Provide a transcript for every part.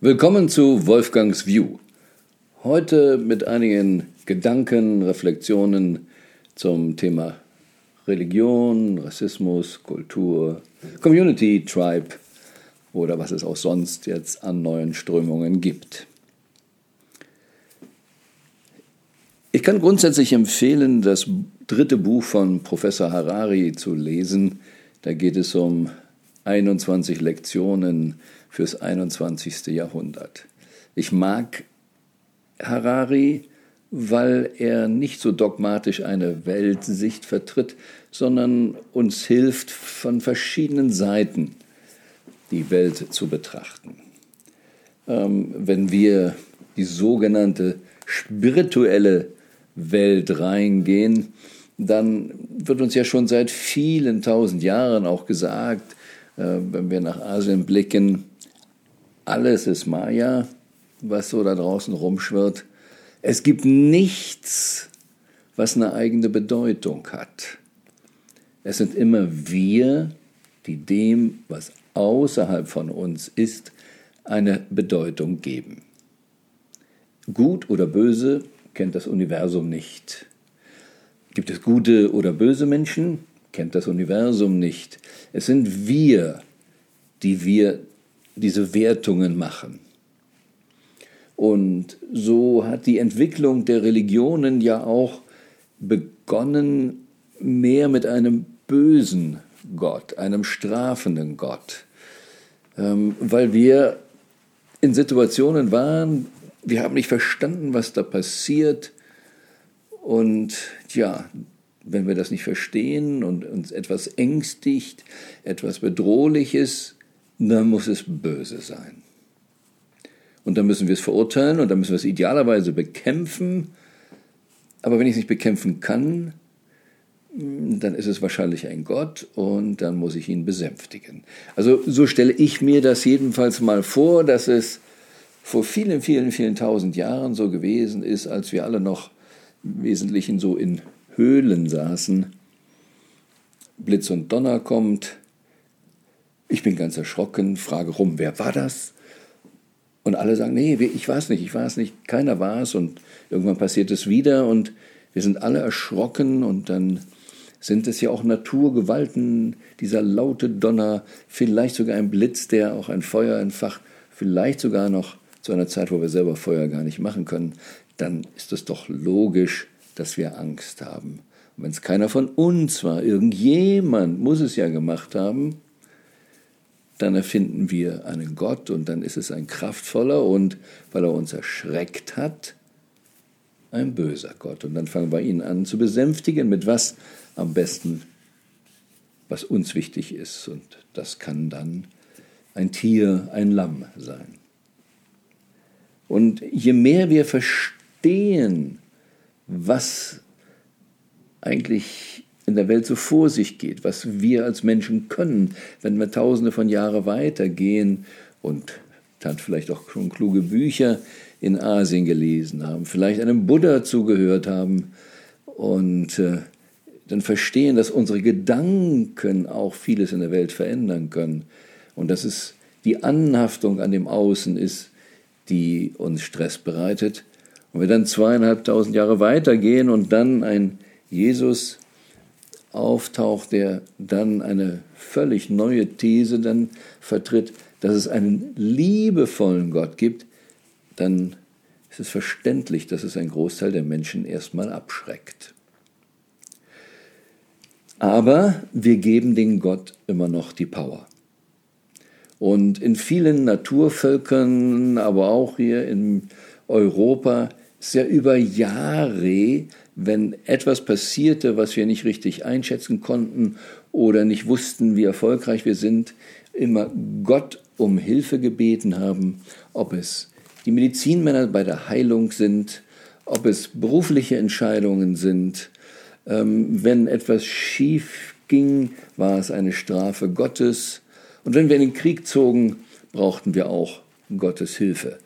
Willkommen zu Wolfgangs View. Heute mit einigen Gedanken, Reflexionen zum Thema Religion, Rassismus, Kultur, Community, Tribe oder was es auch sonst jetzt an neuen Strömungen gibt. Ich kann grundsätzlich empfehlen, das dritte Buch von Professor Harari zu lesen. Da geht es um 21 Lektionen fürs 21. Jahrhundert. Ich mag Harari, weil er nicht so dogmatisch eine Weltsicht vertritt, sondern uns hilft, von verschiedenen Seiten die Welt zu betrachten. Ähm, wenn wir die sogenannte spirituelle Welt reingehen, dann wird uns ja schon seit vielen tausend Jahren auch gesagt, wenn wir nach Asien blicken, alles ist Maya, was so da draußen rumschwirrt. Es gibt nichts, was eine eigene Bedeutung hat. Es sind immer wir, die dem, was außerhalb von uns ist, eine Bedeutung geben. Gut oder böse kennt das Universum nicht. Gibt es gute oder böse Menschen? Kennt das Universum nicht. Es sind wir, die wir diese Wertungen machen. Und so hat die Entwicklung der Religionen ja auch begonnen mehr mit einem bösen Gott, einem strafenden Gott, ähm, weil wir in Situationen waren, wir haben nicht verstanden, was da passiert. Und ja, wenn wir das nicht verstehen und uns etwas ängstigt, etwas Bedrohliches, dann muss es böse sein. Und dann müssen wir es verurteilen und dann müssen wir es idealerweise bekämpfen. Aber wenn ich es nicht bekämpfen kann, dann ist es wahrscheinlich ein Gott und dann muss ich ihn besänftigen. Also so stelle ich mir das jedenfalls mal vor, dass es vor vielen, vielen, vielen tausend Jahren so gewesen ist, als wir alle noch im Wesentlichen so in Höhlen saßen. Blitz und Donner kommt. Ich bin ganz erschrocken, frage rum, wer war das? Und alle sagen, nee, ich weiß nicht, ich weiß nicht, keiner war es. Und irgendwann passiert es wieder und wir sind alle erschrocken und dann sind es ja auch Naturgewalten, dieser laute Donner, vielleicht sogar ein Blitz, der auch ein Feuer entfacht, vielleicht sogar noch zu einer Zeit, wo wir selber Feuer gar nicht machen können, dann ist es doch logisch, dass wir Angst haben. Und wenn es keiner von uns war, irgendjemand muss es ja gemacht haben, dann erfinden wir einen Gott und dann ist es ein kraftvoller und, weil er uns erschreckt hat, ein böser Gott. Und dann fangen wir ihn an zu besänftigen, mit was am besten, was uns wichtig ist. Und das kann dann ein Tier, ein Lamm sein. Und je mehr wir verstehen, was eigentlich in der Welt so vor sich geht, was wir als Menschen können, wenn wir tausende von Jahren weitergehen und dann vielleicht auch schon kluge Bücher in Asien gelesen haben, vielleicht einem Buddha zugehört haben und äh, dann verstehen, dass unsere Gedanken auch vieles in der Welt verändern können und dass es die Anhaftung an dem Außen ist, die uns Stress bereitet. Und wir dann zweieinhalbtausend Jahre weitergehen und dann ein Jesus auftaucht, der dann eine völlig neue These dann vertritt, dass es einen liebevollen Gott gibt, dann ist es verständlich, dass es ein Großteil der Menschen erstmal abschreckt. Aber wir geben den Gott immer noch die Power. Und in vielen Naturvölkern, aber auch hier in Europa, ja über Jahre, wenn etwas passierte, was wir nicht richtig einschätzen konnten oder nicht wussten, wie erfolgreich wir sind, immer Gott um Hilfe gebeten haben, ob es die Medizinmänner bei der Heilung sind, ob es berufliche Entscheidungen sind. Ähm, wenn etwas schief ging, war es eine Strafe Gottes. Und wenn wir in den Krieg zogen, brauchten wir auch Gottes Hilfe,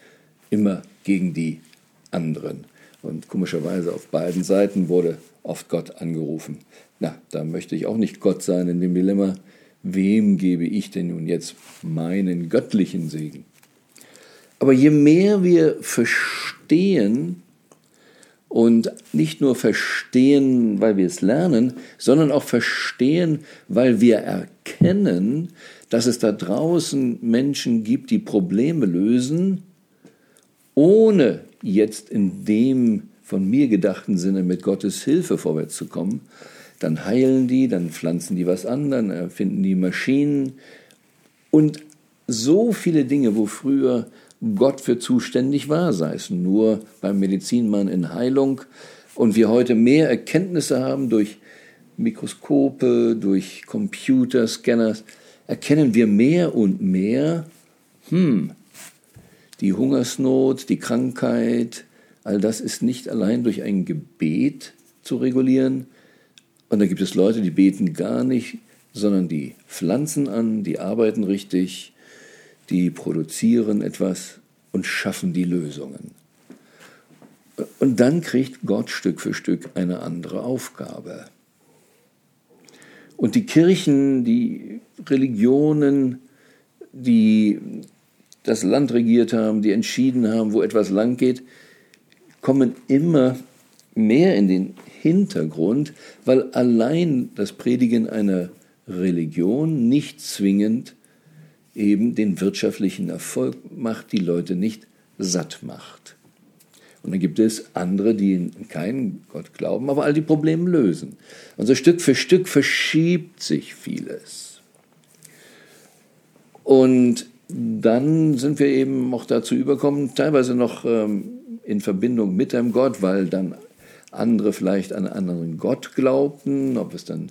immer gegen die anderen. Und komischerweise auf beiden Seiten wurde oft Gott angerufen. Na, da möchte ich auch nicht Gott sein in dem Dilemma. Wem gebe ich denn nun jetzt meinen göttlichen Segen? Aber je mehr wir verstehen, und nicht nur verstehen, weil wir es lernen, sondern auch verstehen, weil wir erkennen, dass es da draußen Menschen gibt, die Probleme lösen, ohne jetzt in dem von mir gedachten Sinne mit Gottes Hilfe vorwärts zu kommen, dann heilen die, dann pflanzen die was an, dann erfinden die Maschinen und so viele Dinge, wo früher Gott für zuständig war, sei es nur beim Medizinmann in Heilung und wir heute mehr Erkenntnisse haben durch Mikroskope, durch Computerscanner, erkennen wir mehr und mehr, hm, die Hungersnot, die Krankheit, all das ist nicht allein durch ein Gebet zu regulieren. Und da gibt es Leute, die beten gar nicht, sondern die pflanzen an, die arbeiten richtig, die produzieren etwas und schaffen die Lösungen. Und dann kriegt Gott Stück für Stück eine andere Aufgabe. Und die Kirchen, die Religionen, die das Land regiert haben, die entschieden haben, wo etwas lang geht, kommen immer mehr in den Hintergrund, weil allein das Predigen einer Religion nicht zwingend eben den wirtschaftlichen Erfolg macht, die Leute nicht satt macht. Und dann gibt es andere, die in keinen Gott glauben, aber all die Probleme lösen. Und so Stück für Stück verschiebt sich vieles. Und dann sind wir eben auch dazu überkommen, teilweise noch ähm, in Verbindung mit einem Gott, weil dann andere vielleicht an einen anderen Gott glaubten, ob es dann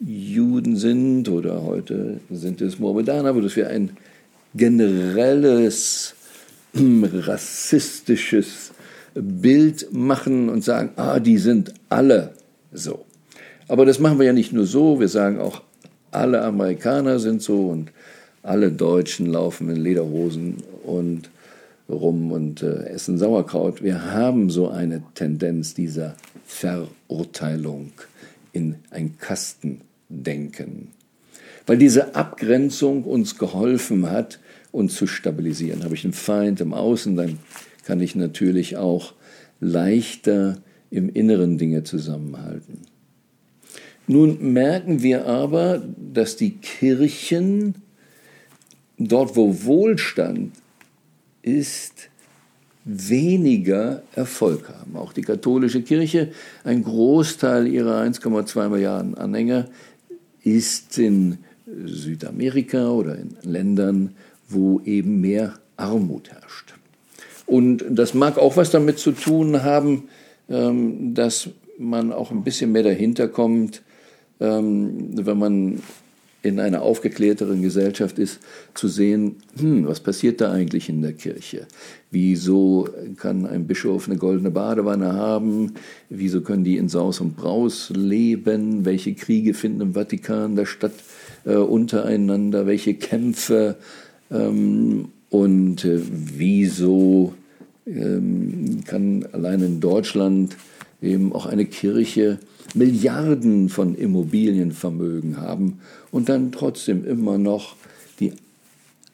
Juden sind oder heute sind es Mohammedaner, aber dass wir ein generelles rassistisches Bild machen und sagen, ah, die sind alle so. Aber das machen wir ja nicht nur so, wir sagen auch, alle Amerikaner sind so und alle Deutschen laufen in Lederhosen und rum und äh, essen Sauerkraut. Wir haben so eine Tendenz dieser Verurteilung in ein Kastendenken. Weil diese Abgrenzung uns geholfen hat, uns zu stabilisieren. Habe ich einen Feind im Außen, dann kann ich natürlich auch leichter im Inneren Dinge zusammenhalten. Nun merken wir aber, dass die Kirchen dort, wo Wohlstand ist, weniger Erfolg haben. Auch die katholische Kirche, ein Großteil ihrer 1,2 Milliarden Anhänger ist in Südamerika oder in Ländern, wo eben mehr Armut herrscht. Und das mag auch was damit zu tun haben, ähm, dass man auch ein bisschen mehr dahinter kommt, ähm, wenn man in einer aufgeklärteren Gesellschaft ist, zu sehen, hm, was passiert da eigentlich in der Kirche? Wieso kann ein Bischof eine goldene Badewanne haben? Wieso können die in Saus und Braus leben? Welche Kriege finden im Vatikan da statt äh, untereinander? Welche Kämpfe? Ähm, und äh, wieso ähm, kann allein in Deutschland eben auch eine Kirche Milliarden von Immobilienvermögen haben und dann trotzdem immer noch die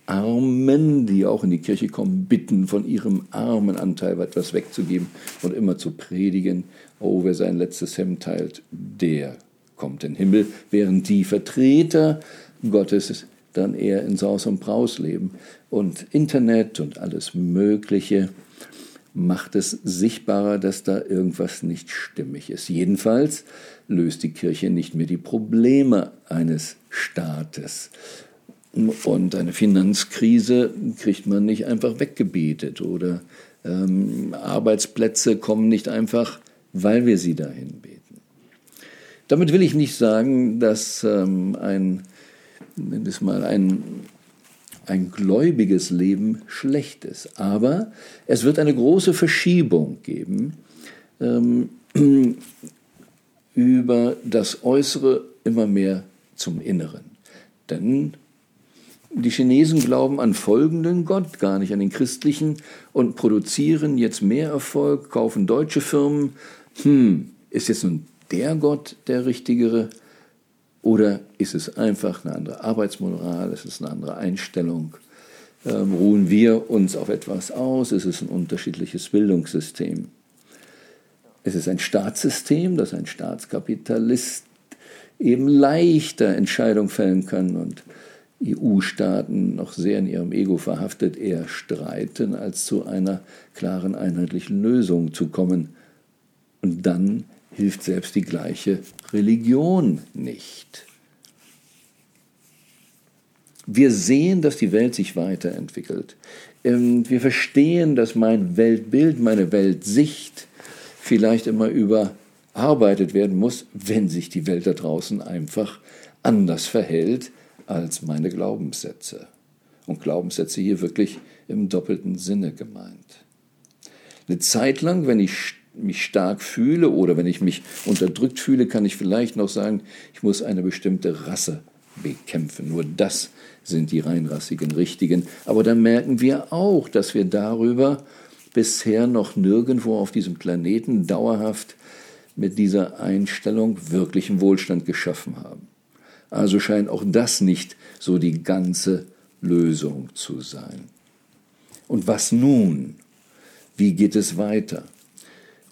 Armen, die auch in die Kirche kommen, bitten, von ihrem armen Anteil etwas wegzugeben und immer zu predigen, oh, wer sein letztes Hemd teilt, der kommt in den Himmel, während die Vertreter Gottes dann eher in Saus und Braus leben. Und Internet und alles Mögliche macht es sichtbarer, dass da irgendwas nicht stimmig ist. Jedenfalls löst die Kirche nicht mehr die Probleme eines Staates. Und eine Finanzkrise kriegt man nicht einfach weggebetet oder ähm, Arbeitsplätze kommen nicht einfach, weil wir sie dahin beten. Damit will ich nicht sagen, dass ähm, ein, nenn es mal, ein ein gläubiges Leben schlecht ist. Aber es wird eine große Verschiebung geben ähm, über das Äußere immer mehr zum Inneren. Denn die Chinesen glauben an folgenden Gott, gar nicht an den christlichen, und produzieren jetzt mehr Erfolg, kaufen deutsche Firmen. Hm, ist jetzt nun der Gott der richtigere? Oder ist es einfach eine andere Arbeitsmoral, ist es eine andere Einstellung? ähm, ruhen wir uns auf etwas aus. Es ist ein unterschiedliches Bildungssystem. Es ist ein Staatssystem, das ein Staatskapitalist eben leichter Entscheidungen fällen kann und EU-Staaten noch sehr in ihrem Ego verhaftet eher streiten, als zu einer klaren einheitlichen Lösung zu kommen. Und dann hilft selbst die gleiche Religion nicht. Wir sehen, dass die Welt sich weiterentwickelt. Ähm, wir verstehen, dass mein Weltbild, meine Weltsicht vielleicht immer überarbeitet werden muss, wenn sich die Welt da draußen einfach anders verhält als meine Glaubenssätze. Und Glaubenssätze hier wirklich im doppelten Sinne gemeint. Eine Zeit lang, wenn ich mich stark fühle oder wenn ich mich unterdrückt fühle, kann ich vielleicht noch sagen, ich muss eine bestimmte Rasse bekämpfen. Nur das sind die reinrassigen Richtigen. Aber dann merken wir auch, dass wir darüber bisher noch nirgendwo auf diesem Planeten dauerhaft mit dieser Einstellung wirklichen Wohlstand geschaffen haben. Also scheint auch das nicht so die ganze Lösung zu sein. Und was nun? Wie geht es weiter?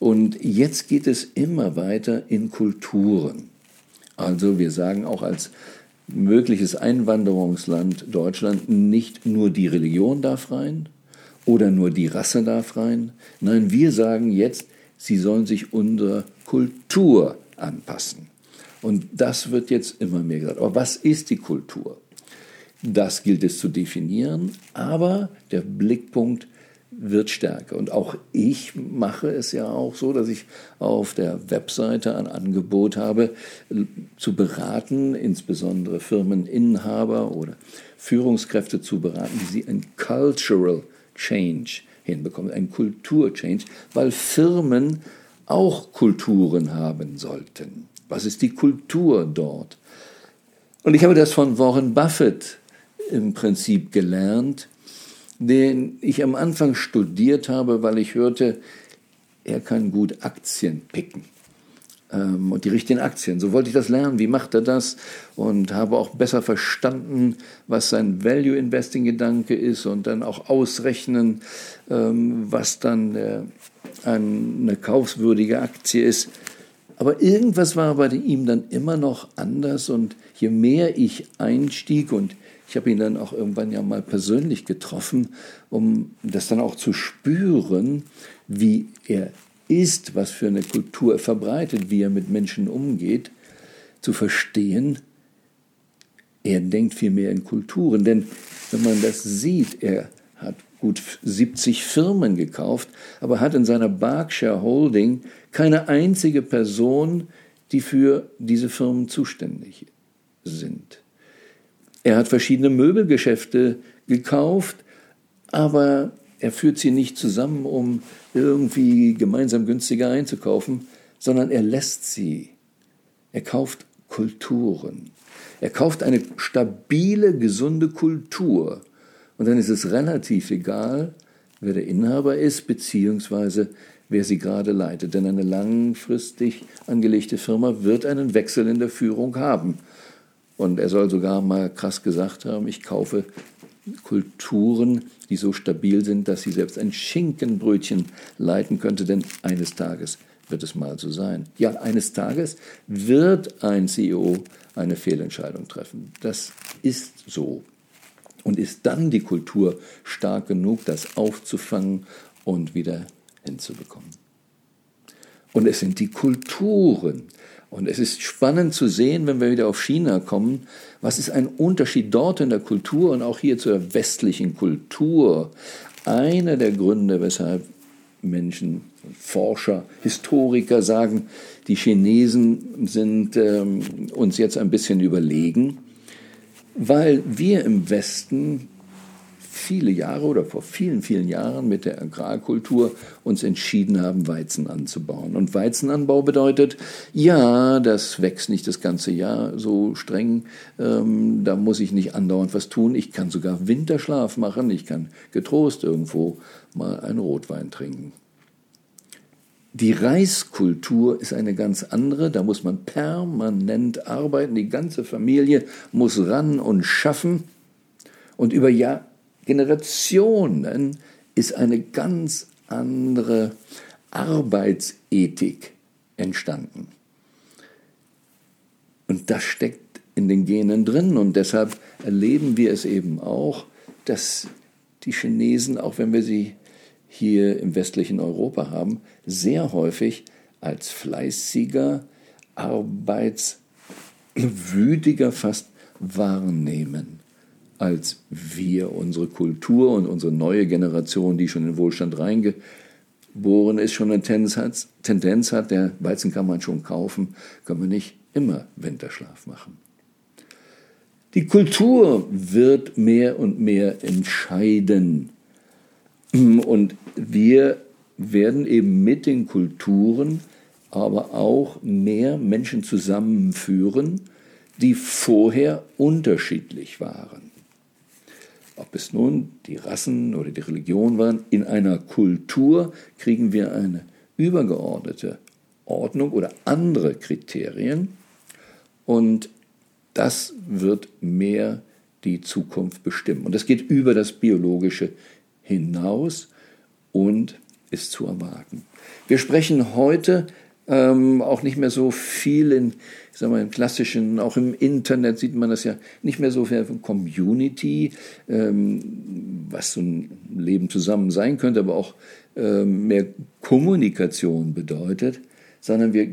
Und jetzt geht es immer weiter in Kulturen. Also wir sagen auch als mögliches Einwanderungsland Deutschland nicht nur die Religion darf rein oder nur die Rasse darf rein. Nein, wir sagen jetzt, sie sollen sich unserer Kultur anpassen. Und das wird jetzt immer mehr gesagt. Aber was ist die Kultur? Das gilt es zu definieren, aber der Blickpunkt wird stärker. Und auch ich mache es ja auch so, dass ich auf der Webseite ein Angebot habe, zu beraten, insbesondere Firmeninhaber oder Führungskräfte zu beraten, wie sie ein Cultural Change hinbekommen, ein Kulturchange, weil Firmen auch Kulturen haben sollten. Was ist die Kultur dort? Und ich habe das von Warren Buffett im Prinzip gelernt, den ich am Anfang studiert habe, weil ich hörte, er kann gut Aktien picken ähm, und die richtigen Aktien. So wollte ich das lernen. Wie macht er das? Und habe auch besser verstanden, was sein Value Investing Gedanke ist und dann auch ausrechnen, ähm, was dann äh, eine kaufswürdige Aktie ist. Aber irgendwas war bei ihm dann immer noch anders und je mehr ich einstieg und ich habe ihn dann auch irgendwann ja mal persönlich getroffen, um das dann auch zu spüren, wie er ist, was für eine Kultur er verbreitet, wie er mit Menschen umgeht, zu verstehen, er denkt viel mehr in Kulturen. Denn wenn man das sieht, er hat gut 70 Firmen gekauft, aber hat in seiner Berkshire Holding keine einzige Person, die für diese Firmen zuständig sind. Er hat verschiedene Möbelgeschäfte gekauft, aber er führt sie nicht zusammen, um irgendwie gemeinsam günstiger einzukaufen, sondern er lässt sie. Er kauft Kulturen. Er kauft eine stabile, gesunde Kultur. Und dann ist es relativ egal, wer der Inhaber ist, beziehungsweise wer sie gerade leitet. Denn eine langfristig angelegte Firma wird einen Wechsel in der Führung haben. Und er soll sogar mal krass gesagt haben, ich kaufe Kulturen, die so stabil sind, dass sie selbst ein Schinkenbrötchen leiten könnte, denn eines Tages wird es mal so sein. Ja, eines Tages wird ein CEO eine Fehlentscheidung treffen. Das ist so. Und ist dann die Kultur stark genug, das aufzufangen und wieder hinzubekommen. Und es sind die Kulturen, und es ist spannend zu sehen, wenn wir wieder auf China kommen, was ist ein Unterschied dort in der Kultur und auch hier zur westlichen Kultur. Einer der Gründe, weshalb Menschen, Forscher, Historiker sagen, die Chinesen sind ähm, uns jetzt ein bisschen überlegen, weil wir im Westen viele Jahre oder vor vielen, vielen Jahren mit der Agrarkultur uns entschieden haben, Weizen anzubauen. Und Weizenanbau bedeutet, ja, das wächst nicht das ganze Jahr so streng, ähm, da muss ich nicht andauernd was tun. Ich kann sogar Winterschlaf machen, ich kann getrost irgendwo mal einen Rotwein trinken. Die Reiskultur ist eine ganz andere, da muss man permanent arbeiten, die ganze Familie muss ran und schaffen. Und über Jahr, Generationen ist eine ganz andere Arbeitsethik entstanden. Und das steckt in den Genen drin und deshalb erleben wir es eben auch, dass die Chinesen, auch wenn wir sie hier im westlichen Europa haben, sehr häufig als fleißiger, arbeitswütiger fast wahrnehmen als wir, unsere Kultur und unsere neue Generation, die schon in Wohlstand reingeboren ist, schon eine Tendenz hat, Tendenz hat, der Weizen kann man schon kaufen, können wir nicht immer Winterschlaf machen. Die Kultur wird mehr und mehr entscheiden. Und wir werden eben mit den Kulturen aber auch mehr Menschen zusammenführen, die vorher unterschiedlich waren. Ob es nun die Rassen oder die Religion waren, in einer Kultur kriegen wir eine übergeordnete Ordnung oder andere Kriterien und das wird mehr die Zukunft bestimmen. Und das geht über das Biologische hinaus und ist zu erwarten. Wir sprechen heute ähm, auch nicht mehr so viel in, ich sag mal, im klassischen, auch im Internet sieht man das ja nicht mehr so viel von Community, ähm, was so ein Leben zusammen sein könnte, aber auch ähm, mehr Kommunikation bedeutet, sondern wir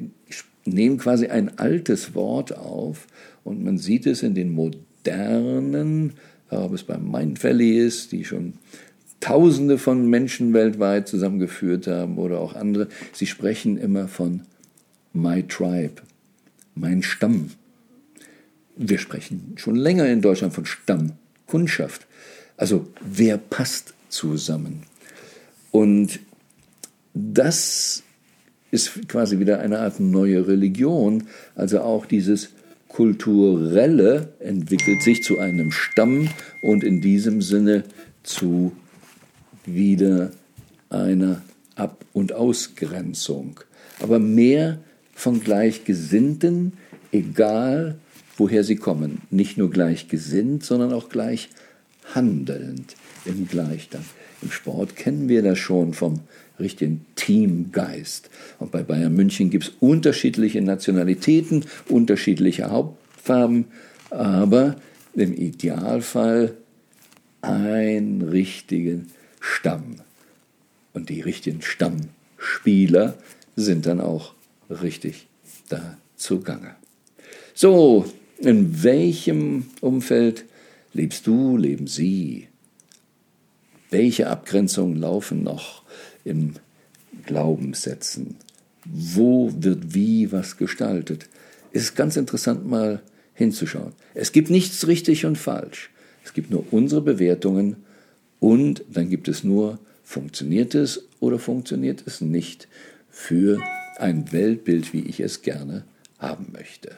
nehmen quasi ein altes Wort auf und man sieht es in den modernen, ob es beim Mind ist, die schon Tausende von Menschen weltweit zusammengeführt haben oder auch andere. Sie sprechen immer von My Tribe, mein Stamm. Wir sprechen schon länger in Deutschland von Stammkundschaft. Also wer passt zusammen? Und das ist quasi wieder eine Art neue Religion. Also auch dieses Kulturelle entwickelt sich zu einem Stamm und in diesem Sinne zu wieder einer Ab- und Ausgrenzung. Aber mehr von Gleichgesinnten, egal woher sie kommen. Nicht nur gleichgesinnt, sondern auch gleich handelnd im Gleichstand. Im Sport kennen wir das schon vom richtigen Teamgeist. Und bei Bayern München gibt es unterschiedliche Nationalitäten, unterschiedliche Hauptfarben, aber im Idealfall einen richtigen Stamm. Und die richtigen Stammspieler sind dann auch richtig da zugange. So, in welchem Umfeld lebst du, leben Sie? Welche Abgrenzungen laufen noch im Glaubenssätzen? Wo wird wie was gestaltet? Es ist ganz interessant mal hinzuschauen. Es gibt nichts richtig und falsch. Es gibt nur unsere Bewertungen und dann gibt es nur, funktioniert es oder funktioniert es nicht für ein Weltbild, wie ich es gerne haben möchte.